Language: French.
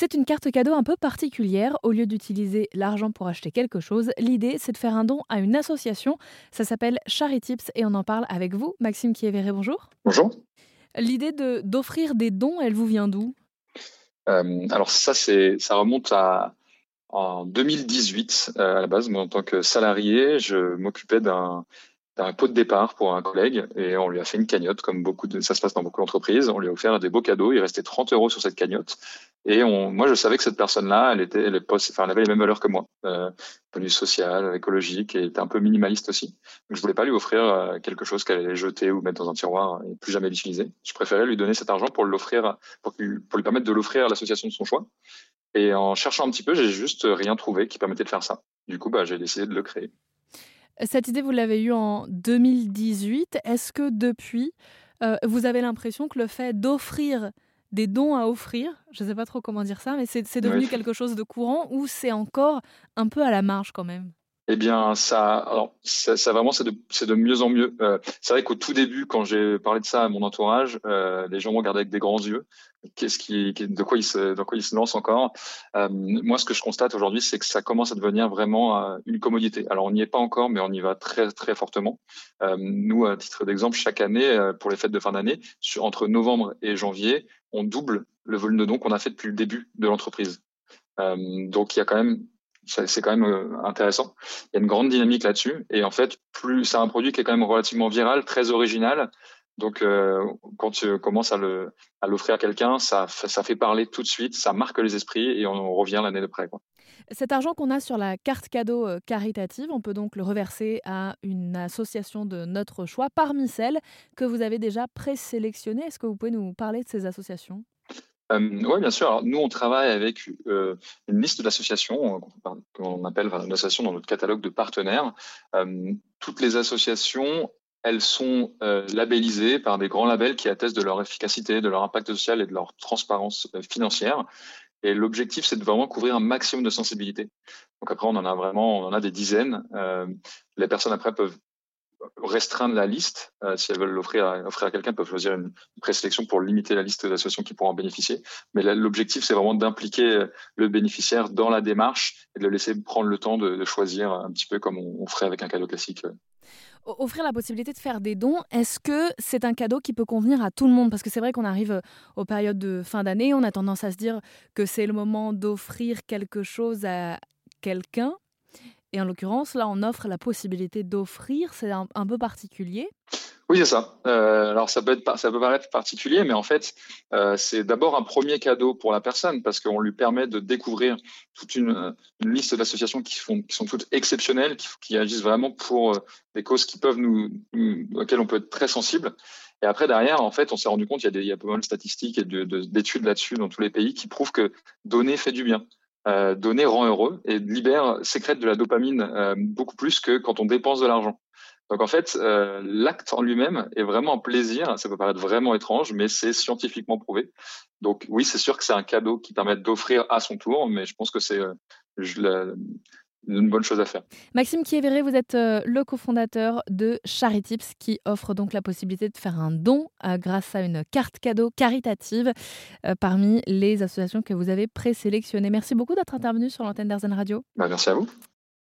C'est une carte cadeau un peu particulière. Au lieu d'utiliser l'argent pour acheter quelque chose, l'idée c'est de faire un don à une association. Ça s'appelle Charitips et on en parle avec vous, Maxime Kievéré. Bonjour. Bonjour. L'idée de, d'offrir des dons, elle vous vient d'où? Euh, Alors ça, c'est, ça remonte à en 2018 euh, à la base. Moi, en tant que salarié, je m'occupais d'un un pot de départ pour un collègue et on lui a fait une cagnotte, comme beaucoup de, ça se passe dans beaucoup d'entreprises. On lui a offert des beaux cadeaux. Il restait 30 euros sur cette cagnotte. Et moi, je savais que cette personne-là, elle était, elle, avait les mêmes valeurs que moi, euh, vue social, écologique, et était un peu minimaliste aussi. Donc, je voulais pas lui offrir euh, quelque chose qu'elle allait jeter ou mettre dans un tiroir et plus jamais l'utiliser. Je préférais lui donner cet argent pour l'offrir, pour lui permettre de l'offrir à l'association de son choix. Et en cherchant un petit peu, j'ai juste rien trouvé qui permettait de faire ça. Du coup, bah, j'ai décidé de le créer. Cette idée, vous l'avez eue en 2018. Est-ce que depuis, euh, vous avez l'impression que le fait d'offrir des dons à offrir, je ne sais pas trop comment dire ça, mais c'est devenu quelque chose de courant ou c'est encore un peu à la marge quand même? Eh bien, ça, alors, ça, ça vraiment, c'est de, de, mieux en mieux. Euh, c'est vrai qu'au tout début, quand j'ai parlé de ça à mon entourage, euh, les gens me regardaient avec des grands yeux. Qu'est-ce qui, de quoi ils se, de quoi ils se lancent encore? Euh, Moi, ce que je constate aujourd'hui, c'est que ça commence à devenir vraiment euh, une commodité. Alors, on n'y est pas encore, mais on y va très, très fortement. Euh, nous, à titre d'exemple, chaque année, euh, pour les fêtes de fin d'année, entre novembre et janvier, on double le volume de dons qu'on a fait depuis le début de l'entreprise. donc, il y a quand même c'est quand même euh, intéressant. Il y a une grande dynamique là-dessus. Et en fait, c'est un produit qui est quand même relativement viral, très original. Donc, euh, quand tu commences à l'offrir à quelqu'un, ça, fait parler tout de suite, ça marque les esprits et on, revient l'année d'après. Cet argent qu'on a sur la carte cadeau euh, caritative, on peut donc le reverser à une association de notre choix parmi celles que vous avez déjà présélectionnées. Est-ce que vous pouvez nous parler de ces associations? Euh, oui, bien sûr. Nous, on travaille avec euh, une liste d'associations euh, qu'on appelle association dans notre catalogue de partenaires. Toutes les associations, elles sont labellisées par des grands labels qui attestent de leur efficacité, de leur impact social et de leur transparence financière. Et l'objectif, c'est de vraiment couvrir un maximum de sensibilité. Donc après, on en a vraiment, on en a des dizaines. les personnes après peuvent restreindre la liste. Euh, si elles veulent l'offrir à, à quelqu'un, elles peuvent choisir une, présélection pour limiter la liste d'associations qui pourront en bénéficier. Mais l'objectif, c'est vraiment d'impliquer euh, le bénéficiaire dans la démarche et de le laisser prendre le temps de, de choisir un petit peu comme on, on, ferait avec un cadeau classique. Offrir la possibilité de faire des dons, est-ce que c'est un cadeau qui peut convenir à tout le monde? Parce que c'est vrai qu'on arrive euh, aux périodes de fin d'année, on a tendance à se dire que c'est le moment d'offrir quelque chose à quelqu'un. Et en l'occurrence, là, on offre la possibilité d'offrir, c'est un, peu particulier. Oui, c'est ça. Euh, alors, ça peut, être, ça peut paraître particulier, mais en fait, euh, c'est d'abord un premier cadeau pour la personne parce qu'on lui permet de découvrir toute une, liste d'associations qui, sont toutes exceptionnelles, qui, agissent vraiment pour euh, des causes qui peuvent nous, auxquelles on peut être très sensible. Et après, derrière, en fait, on s'est rendu compte, il y a, des, il y a pas mal de statistiques et d'études là-dessus dans tous les pays qui prouvent que donner fait du bien euh, donner rend heureux et libère, sécrète de la dopamine euh, beaucoup plus que quand on dépense de l'argent. Donc en fait, euh, l'acte en lui-même est vraiment un plaisir. Ça peut paraître vraiment étrange, mais c'est scientifiquement prouvé. Donc oui, c'est sûr que c'est un cadeau qui permet d'offrir à son tour, mais je pense que c'est une bonne chose à faire. Maxime Kievéré, vous êtes euh, le cofondateur de Charitips qui offre donc la possibilité de faire un don euh, grâce à une carte cadeau caritative euh, parmi les associations que vous avez présélectionnées. Merci beaucoup d'être intervenu sur l'antenne d'Arzen Radio. Bah, merci à vous.